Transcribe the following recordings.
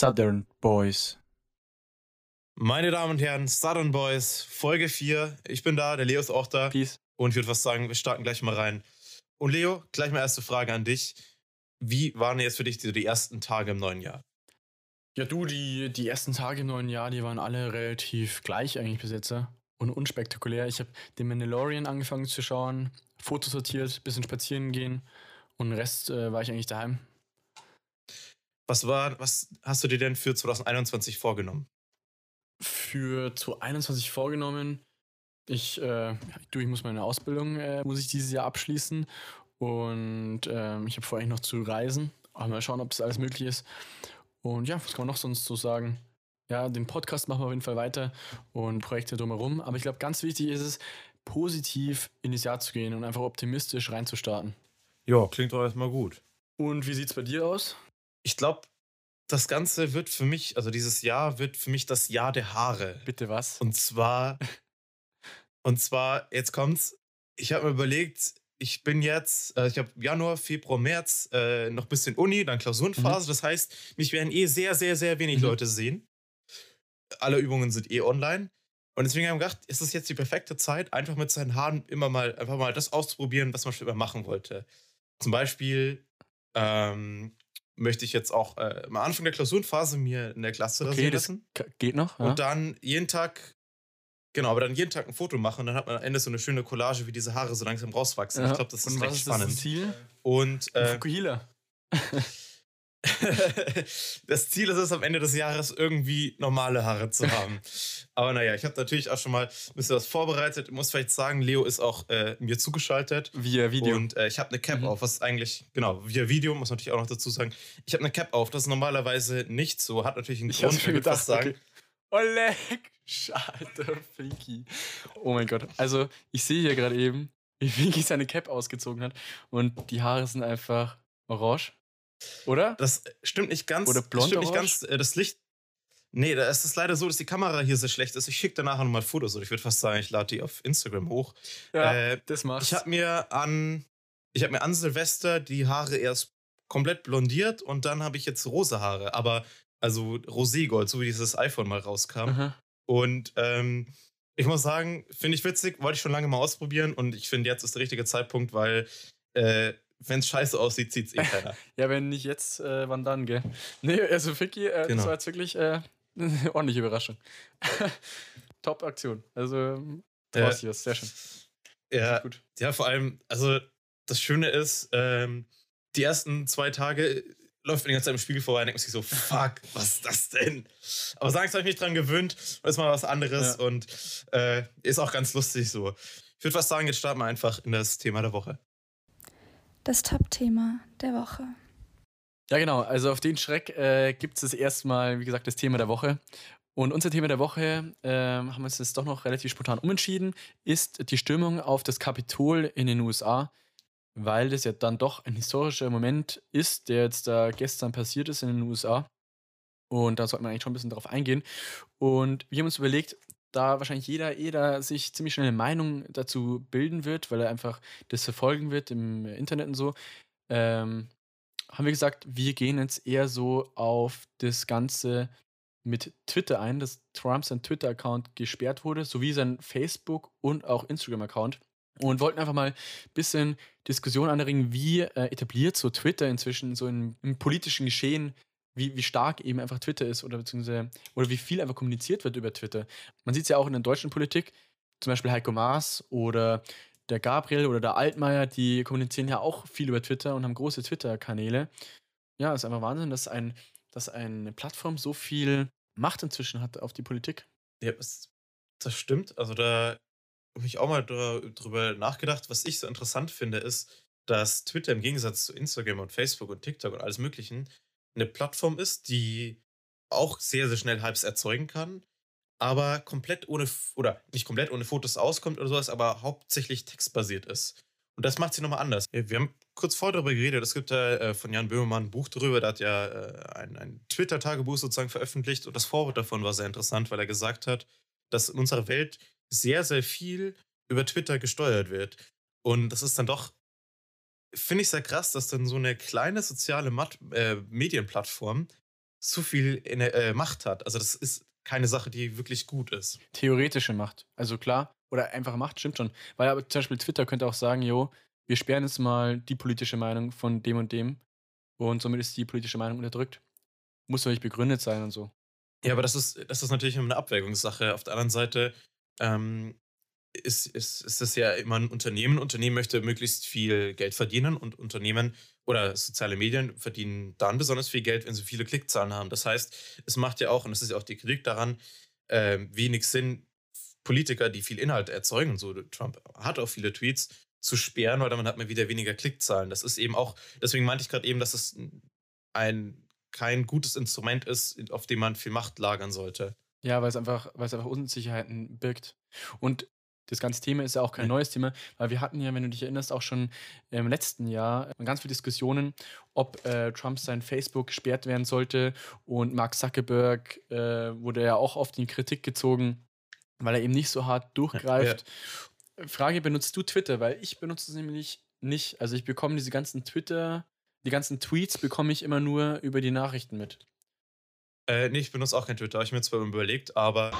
Southern Boys. Meine Damen und Herren, Southern Boys, Folge 4. Ich bin da, der Leo ist auch da. Peace. Und ich würde fast sagen, wir starten gleich mal rein. Und Leo, gleich mal erste Frage an dich. Wie waren jetzt für dich die, die ersten Tage im neuen Jahr? Ja, du, die, die ersten Tage im neuen Jahr, die waren alle relativ gleich eigentlich bis jetzt. ja. Und unspektakulär. Ich habe den Mandalorian angefangen zu schauen, Fotos sortiert, bisschen spazieren gehen und den Rest äh, war ich eigentlich daheim. Was war, was hast du dir denn für 2021 vorgenommen? Für 2021 vorgenommen, ich, äh, du, ich muss meine Ausbildung, äh, muss ich dieses Jahr abschließen und ähm, ich habe vor, eigentlich noch zu reisen. Aber mal schauen, ob das alles möglich ist. Und ja, was kann man noch sonst so sagen? Ja, den Podcast machen wir auf jeden Fall weiter und Projekte drumherum. Aber ich glaube, ganz wichtig ist es, positiv in das Jahr zu gehen und einfach optimistisch reinzustarten. Ja, klingt doch erstmal gut. Und wie sieht's bei dir aus? Ich glaube, das Ganze wird für mich, also dieses Jahr wird für mich das Jahr der Haare. Bitte was? Und zwar, und zwar, jetzt kommt's, ich habe mir überlegt, ich bin jetzt, äh, ich habe Januar, Februar, März äh, noch ein bisschen Uni, dann Klausurenphase. Das heißt, mich werden eh sehr, sehr, sehr wenig Mhm. Leute sehen. Alle Übungen sind eh online. Und deswegen habe ich gedacht, ist es jetzt die perfekte Zeit, einfach mit seinen Haaren immer mal, einfach mal das auszuprobieren, was man schon immer machen wollte. Zum Beispiel ähm, möchte ich jetzt auch äh, am Anfang der Klausurenphase mir in der Klasse Okay, lassen. Geht noch? Ja? Und dann jeden Tag, genau, aber dann jeden Tag ein Foto machen und dann hat man am Ende so eine schöne Collage, wie diese Haare so langsam rauswachsen. Ja. Ich glaube, das ist und recht was ist spannend. das Ziel? Und äh, Fukuhila. das Ziel ist es, am Ende des Jahres irgendwie normale Haare zu haben. Aber naja, ich habe natürlich auch schon mal ein bisschen was vorbereitet. Ich muss vielleicht sagen, Leo ist auch äh, mir zugeschaltet. Via Video. Und äh, ich habe eine Cap Mhm. auf, was eigentlich, genau, via Video, muss man natürlich auch noch dazu sagen. Ich habe eine Cap auf, das ist normalerweise nicht so, hat natürlich einen ich Grund, ich fast sagen. okay. Oleg, alter Finky. Oh mein Gott. Also, ich sehe hier gerade eben, wie Finky seine Cap ausgezogen hat und die Haare sind einfach orange. Oder? Das stimmt nicht ganz. Oder das blond stimmt nicht ganz. äh, Das Licht. Nee, da ist es leider so, dass die Kamera hier sehr schlecht ist. Ich schicke danach nochmal Fotos. Oder ich würde fast sagen, ich lade die auf Instagram hoch. Ja, äh, das machst Ich habe mir an, ich habe mir an Silvester die Haare erst komplett blondiert und dann habe ich jetzt rosa Haare, aber also Roségold, so wie dieses iPhone mal rauskam. Aha. Und ähm, ich muss sagen, finde ich witzig, wollte ich schon lange mal ausprobieren und ich finde jetzt ist der richtige Zeitpunkt, weil äh, wenn es scheiße aussieht, zieht es eh keiner. Ja, wenn nicht jetzt, äh, wann dann, gell? Nee, also Finky, äh, Genau. das war jetzt wirklich äh, eine ordentliche Überraschung. Top-Aktion. Also, Äh, äh, sehr schön. ja, Gut. ja, vor allem, also das Schöne ist, ähm, die ersten zwei Tage läuft man die ganze Zeit im Spiegel vorbei und denkt sich so, fuck, was ist das denn? Aber sagen, habe ich mich dran gewöhnt, ist mal was anderes Ja. und äh, ist auch ganz lustig so. Ich würde fast sagen, jetzt starten wir einfach in das Thema der Woche. Das Top-Thema der Woche. Ja, genau. Also auf den Schreck äh, gibt es erstmal, wie gesagt, das Thema der Woche. Und unser Thema der Woche, ähm, haben wir uns jetzt doch noch relativ spontan umentschieden, ist die Stürmung auf das Kapitol in den USA, weil das ja dann doch ein historischer Moment ist, der jetzt da gestern passiert ist in den USA. Und da sollte man eigentlich schon ein bisschen drauf eingehen. Und wir haben uns überlegt, da wahrscheinlich jeder, jeder sich ziemlich schnell eine Meinung dazu bilden wird, weil er einfach das verfolgen wird im Internet und so, ähm, haben wir gesagt, wir gehen jetzt eher so auf das Ganze mit Twitter ein, dass Trump sein Twitter-Account gesperrt wurde, sowie sein Facebook- und auch Instagram-Account. Und wollten einfach mal ein bisschen Diskussion anregen, wie äh, etabliert so Twitter inzwischen so im, im politischen Geschehen, wie, wie stark eben einfach Twitter ist oder beziehungsweise oder wie viel einfach kommuniziert wird über Twitter. Man sieht es ja auch in der deutschen Politik, zum Beispiel Heiko Maas oder der Gabriel oder der Altmaier, die kommunizieren ja auch viel über Twitter und haben große Twitter-Kanäle. Ja, ist einfach Wahnsinn, dass, ein, dass eine Plattform so viel Macht inzwischen hat auf die Politik. Ja, das, stimmt. Also da habe ich auch mal dr- drüber nachgedacht. Was ich so interessant finde, ist, dass Twitter im Gegensatz zu Instagram und Facebook und TikTok und alles Möglichen eine Plattform ist, die auch sehr, sehr schnell Hypes erzeugen kann, aber komplett ohne, oder nicht komplett ohne Fotos auskommt oder sowas, aber hauptsächlich textbasiert ist. Und das macht sie nochmal anders. Ja, Wir haben kurz vorher darüber geredet, es gibt ja äh, von Jan Böhmermann ein Buch darüber, der hat ja äh, ein, ein Twitter-Tagebuch sozusagen veröffentlicht und das Vorwort davon war sehr interessant, weil er gesagt hat, dass in unserer Welt sehr, sehr viel über Twitter gesteuert wird. Und das ist dann doch, finde ich sehr krass, dass dann so eine kleine soziale Mat äh, Medienplattform zu viel äh, Macht hat. Also das ist keine Sache, die wirklich gut ist. Theoretische Macht. Also klar, oder einfache Macht, stimmt schon. Weil aber zum Beispiel Twitter könnte auch sagen, jo, wir sperren jetzt mal die politische Meinung von dem und dem und somit ist die politische Meinung unterdrückt. Muss doch nicht begründet sein und so. Ja, aber das ist, das ist natürlich eine Abwägungssache. Auf der anderen Seite ähm, ist, ist, ist es ja immer ein Unternehmen. Unternehmen möchte möglichst viel Geld verdienen und Unternehmen oder soziale Medien verdienen dann besonders viel Geld, wenn sie viele Klickzahlen haben. Das heißt, es macht ja auch, und das ist ja auch die Kritik daran, äh, wenig Sinn, Politiker, die viel Inhalt erzeugen, so Trump hat auch viele Tweets, zu sperren, weil dann hat man wieder weniger Klickzahlen. Das ist eben auch, deswegen meinte ich gerade eben, dass es ein kein gutes Instrument ist, auf dem man viel Macht lagern sollte. Ja, weil es einfach, weil es einfach Unsicherheiten birgt. Und das ganze Thema ist ja auch kein neues Thema, weil wir hatten ja, wenn du dich erinnerst, auch schon im letzten Jahr ganz viele Diskussionen, ob äh, Trump sein Facebook gesperrt werden sollte. Und Mark Zuckerberg äh, wurde ja auch oft in Kritik gezogen, weil er eben nicht so hart durchgreift. Ja. Frage, benutzt du Twitter? Weil ich benutze es nämlich nicht. Also ich bekomme diese ganzen Twitter, die ganzen Tweets bekomme ich immer nur über die Nachrichten mit. Äh, nee, ich benutze auch kein Twitter. Habe ich mir zwar überlegt, aber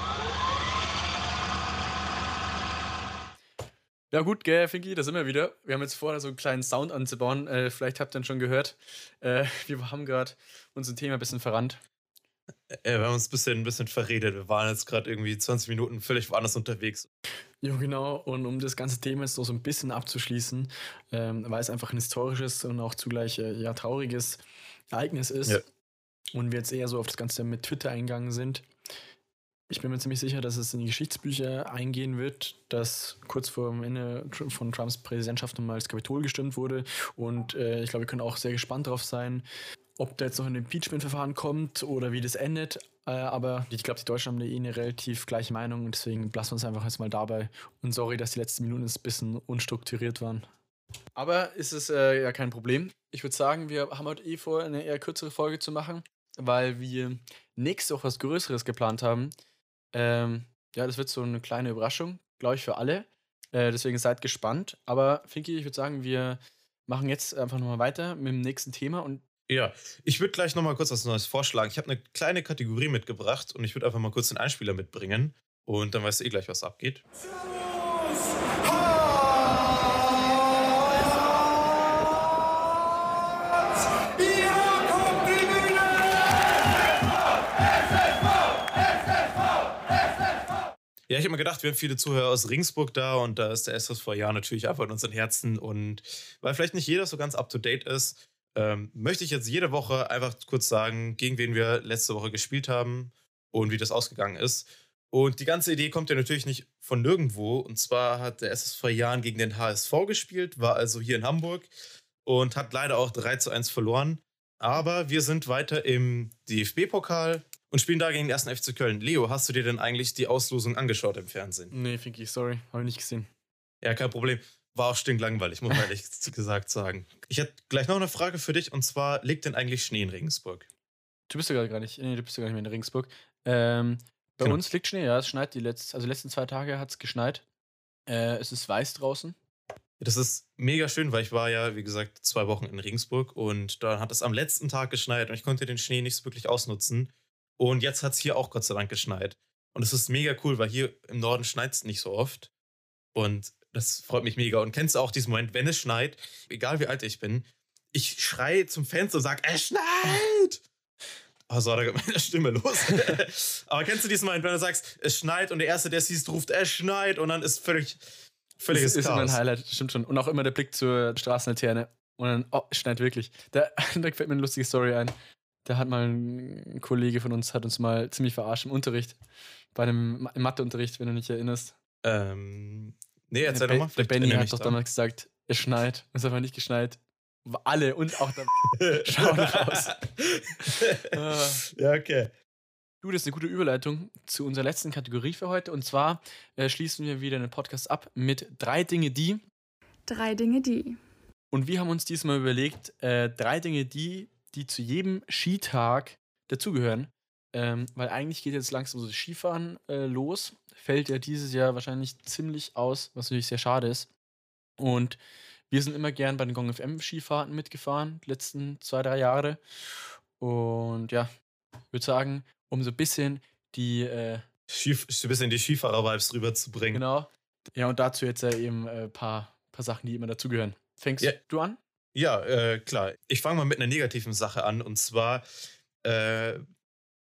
Ja, gut, gell, Finky, da sind wir wieder. Wir haben jetzt vor, so einen kleinen Sound anzubauen. Äh, vielleicht habt ihr ihn schon gehört. Äh, wir haben gerade unser Thema ein bisschen verrannt. Ja, wir haben uns ein bisschen, ein bisschen verredet. Wir waren jetzt gerade irgendwie 20 Minuten völlig woanders unterwegs. Ja, genau. Und um das ganze Thema jetzt noch so ein bisschen abzuschließen, ähm, weil es einfach ein historisches und auch zugleich äh, ja trauriges Ereignis ist ja. und wir jetzt eher so auf das Ganze mit Twitter eingegangen sind, ich bin mir ziemlich sicher, dass es in die Geschichtsbücher eingehen wird, dass kurz vor dem Ende von Trumps Präsidentschaft nochmal das Kapitol gestimmt wurde. Und äh, ich glaube, wir können auch sehr gespannt darauf sein, ob da jetzt noch ein Impeachment-Verfahren kommt oder wie das endet. Äh, aber ich glaube, die Deutschen haben da eh eine relativ gleiche Meinung und deswegen lassen wir uns einfach jetzt mal dabei. Und sorry, dass die letzten Minuten ein bisschen unstrukturiert waren. Aber ist es äh, ja kein Problem. Ich würde sagen, wir haben heute eh vor, eine eher kürzere Folge zu machen, weil wir nächste Woche was Größeres geplant haben. Ähm, ja, das wird so eine kleine Überraschung, glaube ich, für alle. Äh, deswegen seid gespannt. Aber Finki, ich würde sagen, wir machen jetzt einfach nochmal weiter mit dem nächsten Thema und ja, ich würde gleich nochmal kurz was Neues vorschlagen. Ich habe eine kleine Kategorie mitgebracht und ich würde einfach mal kurz den Einspieler mitbringen und dann weißt du eh gleich, was abgeht. Ja, ich mir gedacht, wir haben viele Zuhörer aus Ringsburg da und da ist der SSV ja natürlich einfach in unseren Herzen. Und weil vielleicht nicht jeder so ganz up to date ist, ähm, möchte ich jetzt jede Woche einfach kurz sagen, gegen wen wir letzte Woche gespielt haben und wie das ausgegangen ist. Und die ganze Idee kommt ja natürlich nicht von nirgendwo. Und zwar hat der SSV Jahn gegen den HSV gespielt, war also hier in Hamburg und hat leider auch 3 zu 1 verloren. Aber wir sind weiter im DFB-Pokal und spielen da gegen den ersten FC Köln. Leo, hast du dir denn eigentlich die Auslosung angeschaut im Fernsehen? Nee, Finky, sorry, habe ich nicht gesehen. Ja, kein Problem. War auch stinklangweilig, muss man ehrlich gesagt sagen. Ich hätte gleich noch eine Frage für dich und zwar: Liegt denn eigentlich Schnee in Regensburg? Du bist ja gar nicht, nee, du bist ja gar nicht mehr in Regensburg. Ähm, bei genau. uns liegt Schnee, ja, es schneit die letzten, also die letzten zwei Tage hat es geschneit. Äh, es ist weiß draußen. Das ist mega schön, weil ich war ja, wie gesagt, zwei Wochen in Regensburg und da hat es am letzten Tag geschneit und ich konnte den Schnee nicht so wirklich ausnutzen. Und jetzt hat es hier auch Gott sei Dank geschneit. Und es ist mega cool, weil hier im Norden schneit es nicht so oft. Und das freut mich mega. Und kennst du auch diesen Moment, wenn es schneit, egal wie alt ich bin, ich schreie zum Fenster und sage, es schneit! Oh, so, da geht meine Stimme los. Aber kennst du diesen Moment, wenn du sagst, es schneit und der Erste, der es siehst, ruft, es schneit und dann ist völlig, völliges das ist Chaos. ein Highlight, stimmt schon. Und auch immer der Blick zur Straßenlaterne und dann, oh, es schneit wirklich. Da, da fällt mir eine lustige Story ein. Da hat mal ein Kollege von uns, hat uns mal ziemlich verarscht im Unterricht. Bei einem Matheunterricht, wenn du dich erinnerst. Ähm, nee, erzähl doch mal. Der Benny hat doch damals gesagt, es schneit. Es ist aber nicht geschneit. Alle und auch dann schauen raus. Ja, okay. Du, das ist eine gute Überleitung zu unserer letzten Kategorie für heute. Und zwar äh, schließen wir wieder den Podcast ab mit drei Dinge, die. Drei Dinge, die. Und wir haben uns diesmal überlegt, äh, drei Dinge, die die zu jedem Skitag dazugehören. Ähm, weil eigentlich geht jetzt langsam so das Skifahren äh, los. Fällt ja dieses Jahr wahrscheinlich ziemlich aus, was natürlich sehr schade ist. Und wir sind immer gern bei den Gong FM Skifahrten mitgefahren, die letzten zwei, drei Jahre. Und ja, Ich würde sagen, um so ein bisschen die, äh, Skif ein bisschen die Skifahrer-Vibes rüberzubringen. genau. Ja, und dazu jetzt äh, eben ein äh, paar, paar Sachen, die immer dazugehören. Fängst Ja. du an? Ja, äh, klar. Ich fange mal mit einer negativen Sache an. Und zwar, äh,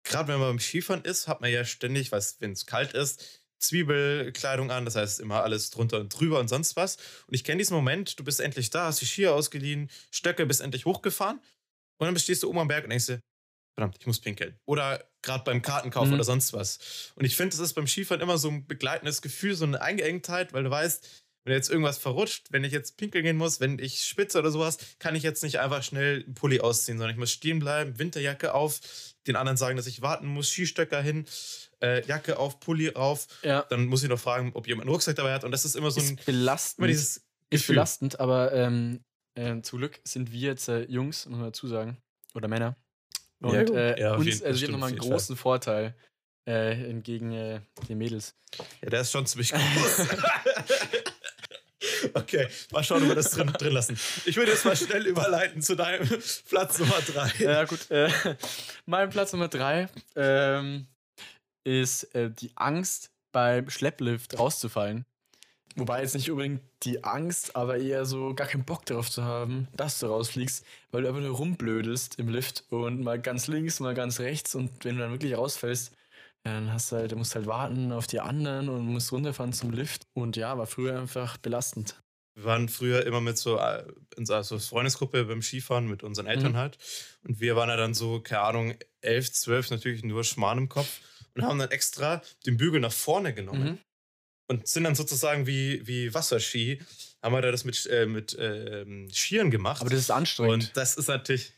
gerade wenn man beim Skifahren ist, hat man ja ständig, wenn es kalt ist, Zwiebelkleidung an. Das heißt, immer alles drunter und drüber und sonst was. Und ich kenne diesen Moment, du bist endlich da, hast die Skier ausgeliehen, Stöcke, bist endlich hochgefahren. Und dann stehst du oben am Berg und denkst dir, verdammt, ich muss pinkeln. Oder gerade beim Kartenkauf Mhm. oder sonst was. Und ich finde, das ist beim Skifahren immer so ein begleitendes Gefühl, so eine Eingeengtheit, weil du weißt, wenn jetzt irgendwas verrutscht, wenn ich jetzt pinkeln gehen muss, wenn ich spitze oder sowas, kann ich jetzt nicht einfach schnell einen Pulli ausziehen, sondern ich muss stehen bleiben, Winterjacke auf, den anderen sagen, dass ich warten muss, Skistöcker hin, äh, Jacke auf, Pulli rauf. Ja. Dann muss ich noch fragen, ob jemand einen Rucksack dabei hat. Und das ist immer so ein, ist belastend. immer dieses ist Gefühl. belastend, aber ähm, äh, zum Glück sind wir jetzt äh, Jungs, muss man dazu sagen. Oder Männer. Und Ja, äh, Ja, uns, jeden- also wir haben nochmal einen jeden Fall. großen Vorteil äh, entgegen äh, den Mädels. Ja, der ist schon ziemlich groß. okay, mal schauen, ob wir das drin, drin lassen. Ich würde jetzt mal schnell überleiten zu deinem Platz Nummer drei. Ja, gut. Äh, mein Platz Nummer drei ähm, ist äh, die Angst, beim Schlepplift rauszufallen. Wobei jetzt nicht unbedingt die Angst, aber eher so gar keinen Bock darauf zu haben, dass du rausfliegst, weil du einfach nur rumblödelst im Lift und mal ganz links, mal ganz rechts und wenn du dann wirklich rausfällst, dann hast du halt, du musst halt warten auf die anderen und musst runterfahren zum Lift. Und ja, war früher einfach belastend. Wir waren früher immer mit so äh, in so Freundesgruppe beim Skifahren mit unseren Eltern Mhm. halt. Und wir waren ja dann so, keine Ahnung, elf, zwölf, natürlich nur Schmarrn im Kopf und haben dann extra den Bügel nach vorne genommen. Mhm. und sind dann sozusagen wie, wie Wasserski, haben wir da das mit, äh, mit ähm, Skiern gemacht. Aber das ist anstrengend. und das ist natürlich,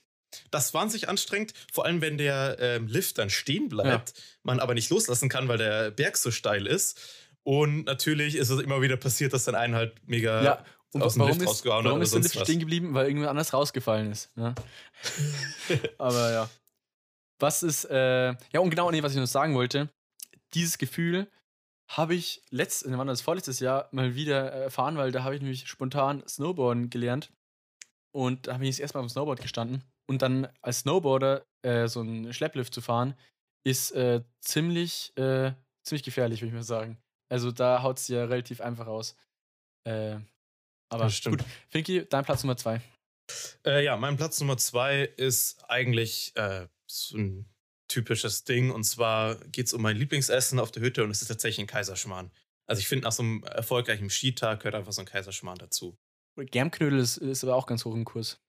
das wahnsinnig anstrengend, vor allem wenn der ähm, Lift dann stehen bleibt, man aber nicht loslassen kann, weil der Berg so steil ist. Und natürlich ist es immer wieder passiert, dass dann einen halt mega Ja, und aus dem warum Lift ist, rausgehauen hat warum ist der Lift was. stehen geblieben? Weil irgendwer anders rausgefallen ist. Ne? Aber ja. Was ist, äh, ja, und genau, nee, was ich noch sagen wollte, dieses Gefühl habe ich letzt, wann war das vorletztes Jahr mal wieder erfahren, weil da habe ich nämlich spontan Snowboarden gelernt. Und da habe ich das erste Mal auf dem Snowboard gestanden. Und dann als Snowboarder äh, so einen Schlepplift zu fahren, ist äh, ziemlich, äh, ziemlich gefährlich, würde ich mal sagen. Also da haut es ja relativ einfach aus. Äh, aber Das stimmt. gut. Finky, dein Platz Nummer zwei. Äh, ja, mein Platz Nummer zwei ist eigentlich äh, so ein typisches Ding. Und zwar geht es um mein Lieblingsessen auf der Hütte und es ist tatsächlich ein Kaiserschmarrn. Also ich finde, nach so einem erfolgreichen Skitag gehört einfach so ein Kaiserschmarrn dazu. Germknödel ist, ist aber auch ganz hoch im Kurs.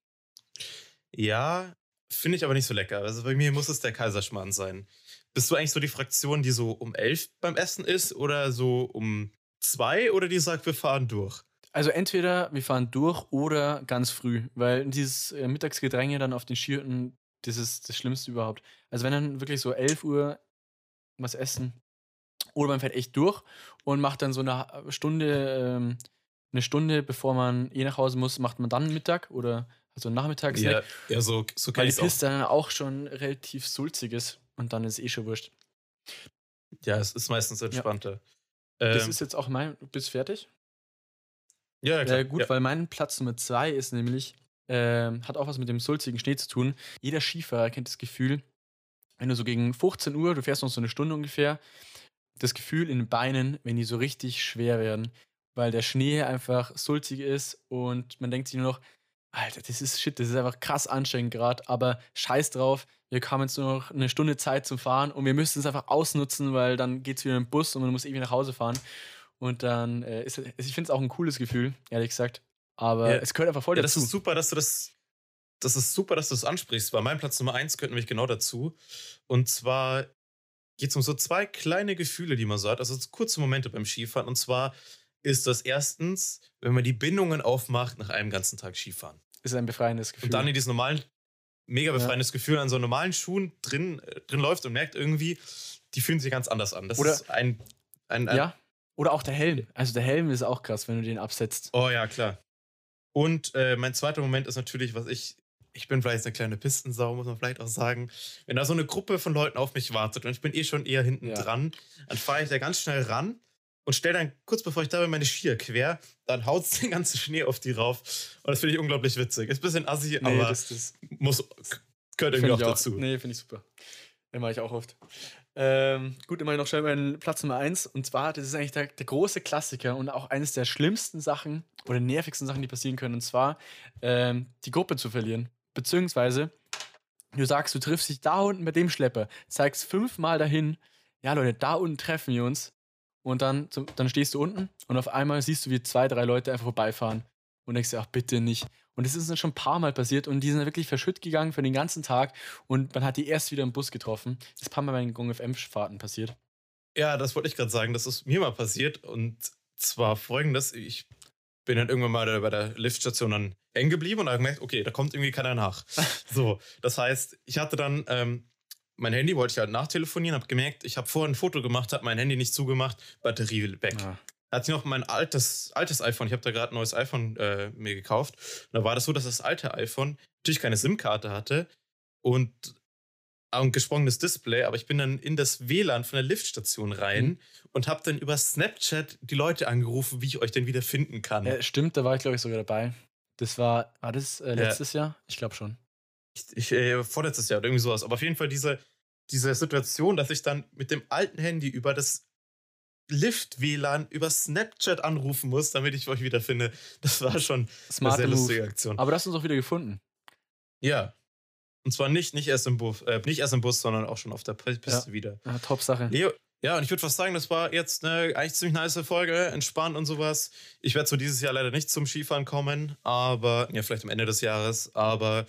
Ja, finde ich aber nicht so lecker. Also bei mir muss es der Kaiserschmarrn sein. Bist du eigentlich so die Fraktion, die so um elf beim Essen ist oder so um zwei oder die sagt, wir fahren durch? Also entweder wir fahren durch oder ganz früh, weil dieses äh, Mittagsgedränge dann auf den Skihütten, das ist das Schlimmste überhaupt. Also wenn dann wirklich so 11 Uhr was essen oder man fährt echt durch und macht dann so eine Stunde, ähm, eine Stunde, bevor man eh nach Hause muss, macht man dann Mittag oder also Nachmittagssnack, Ja, ja so, so weil kann die ich auch. Piste dann auch schon relativ sulzig ist und dann ist eh schon wurscht. Ja, es ist meistens entspannter. Das Ähm, ist jetzt auch mein, du bist fertig? ja, ja, klar. Ja, gut, ja. weil mein Platz Nummer zwei ist nämlich, ähm, hat auch was mit dem sulzigen Schnee zu tun. Jeder Skifahrer kennt das Gefühl, wenn du so gegen 15 Uhr, du fährst noch so eine Stunde ungefähr, das Gefühl in den Beinen, wenn die so richtig schwer werden, weil der Schnee einfach sulzig ist und man denkt sich nur noch, Alter, das ist shit, das ist einfach krass anstrengend gerade, aber scheiß drauf, wir haben jetzt nur noch eine Stunde Zeit zum Fahren und wir müssen es einfach ausnutzen, weil dann geht es wieder im Bus und man muss irgendwie nach Hause fahren. Und dann äh, ist ich finde es auch ein cooles Gefühl, ehrlich gesagt. Aber Ja. es gehört einfach voll Ja, das dazu. ist super, dass du das. Das ist super, dass du das ansprichst, weil mein Platz Nummer eins gehört nämlich genau dazu. Und zwar geht es um so zwei kleine Gefühle, die man so hat, also so kurze Momente beim Skifahren. Und zwar ist das erstens, wenn man die Bindungen aufmacht nach einem ganzen Tag Skifahren. ist ein befreiendes Gefühl. Und dann in diesem normalen, mega befreiendes Gefühl an so normalen Schuhen drin, äh, drin läuft und merkt irgendwie, die fühlen sich ganz anders an. Das Oder- ist ein, ein, ein ja. Oder auch der Helm. Also der Helm ist auch krass, wenn du den absetzt. Oh ja, klar. Und äh, mein zweiter Moment ist natürlich, was ich. Ich bin vielleicht eine kleine Pistensau, muss man vielleicht auch sagen. Wenn da so eine Gruppe von Leuten auf mich wartet und ich bin eh schon eher hinten Ja. dran, dann fahre ich da ganz schnell ran und stelle dann kurz bevor ich da bin meine Skier quer, dann haut den ganzen Schnee auf die rauf. Und das finde ich unglaublich witzig. Ist ein bisschen assi, Nee, aber das, das muss, gehört irgendwie auch ich dazu. Nee, finde ich super. Den mache ich auch oft. Ähm, gut, immerhin noch schnell meinen Platz Nummer 1. Und zwar, das ist eigentlich der, der, große Klassiker und auch eines der schlimmsten Sachen oder nervigsten Sachen, die passieren können. Und zwar, ähm, die Gruppe zu verlieren. Beziehungsweise, du sagst, du triffst dich da unten mit dem Schlepper, zeigst fünfmal dahin, ja Leute, da unten treffen wir uns. Und dann, dann stehst du unten und auf einmal siehst du, wie zwei, drei Leute einfach vorbeifahren. Und denkst dir, ach bitte nicht. Und das ist uns schon ein paar Mal passiert und die sind wirklich verschütt gegangen für den ganzen Tag und man hat die erst wieder im Bus getroffen. Das ist ein paar Mal bei den Gong FM-Fahrten passiert. Ja, das wollte ich gerade sagen. Das ist mir mal passiert und zwar folgendes: Ich bin dann irgendwann mal bei der Liftstation dann hängen geblieben und habe gemerkt, okay, da kommt irgendwie keiner nach. so, das heißt, ich hatte dann ähm, mein Handy, wollte ich halt nachtelefonieren, habe gemerkt, ich habe vorher ein Foto gemacht, habe mein Handy nicht zugemacht, Batterie weg. Ja hatte ich noch mein altes, altes iPhone. Ich habe da gerade ein neues iPhone äh, mir gekauft. Und da war das so, dass das alte iPhone natürlich keine SIM-Karte hatte und ein gesprungenes Display, aber ich bin dann in das WLAN von der Liftstation rein mhm. und habe dann über Snapchat die Leute angerufen, wie ich euch denn wieder finden kann. Ja, stimmt, da war ich glaube ich sogar dabei. Das war, war das äh, letztes ja. Jahr? Ich glaube schon. Ich, äh, vorletztes Jahr oder irgendwie sowas. Aber auf jeden Fall diese, diese Situation, dass ich dann mit dem alten Handy über das Lift-WLAN über Snapchat anrufen muss, damit ich euch wiederfinde. Das war schon Smarte eine sehr lustige Aktion. Aber du hast uns auch wieder gefunden. Ja. Und zwar nicht, nicht, erst im Bus, äh, nicht erst im Bus, sondern auch schon auf der Piste ja. wieder. Ja, top Sache. Leo, ja, und ich würde fast sagen, das war jetzt eine eigentlich ziemlich nice Folge, entspannt und sowas. Ich werde so dieses Jahr leider nicht zum Skifahren kommen, aber, ja, vielleicht am Ende des Jahres, aber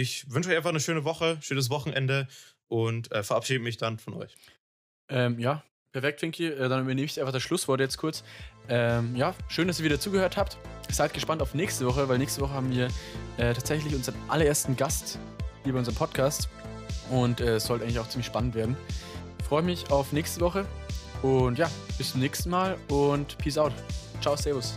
ich wünsche euch einfach eine schöne Woche, schönes Wochenende und äh, verabschiede mich dann von euch. Ähm, ja, Perfekt, Finky. Äh, dann übernehme ich einfach das Schlusswort jetzt kurz. Ähm, ja, schön, dass ihr wieder zugehört habt. Seid gespannt auf nächste Woche, weil nächste Woche haben wir äh, tatsächlich unseren allerersten Gast hier bei unserem Podcast. Und äh, es sollte eigentlich auch ziemlich spannend werden. Ich freue mich auf nächste Woche. Und ja, bis zum nächsten Mal und Peace out. Ciao, Servus.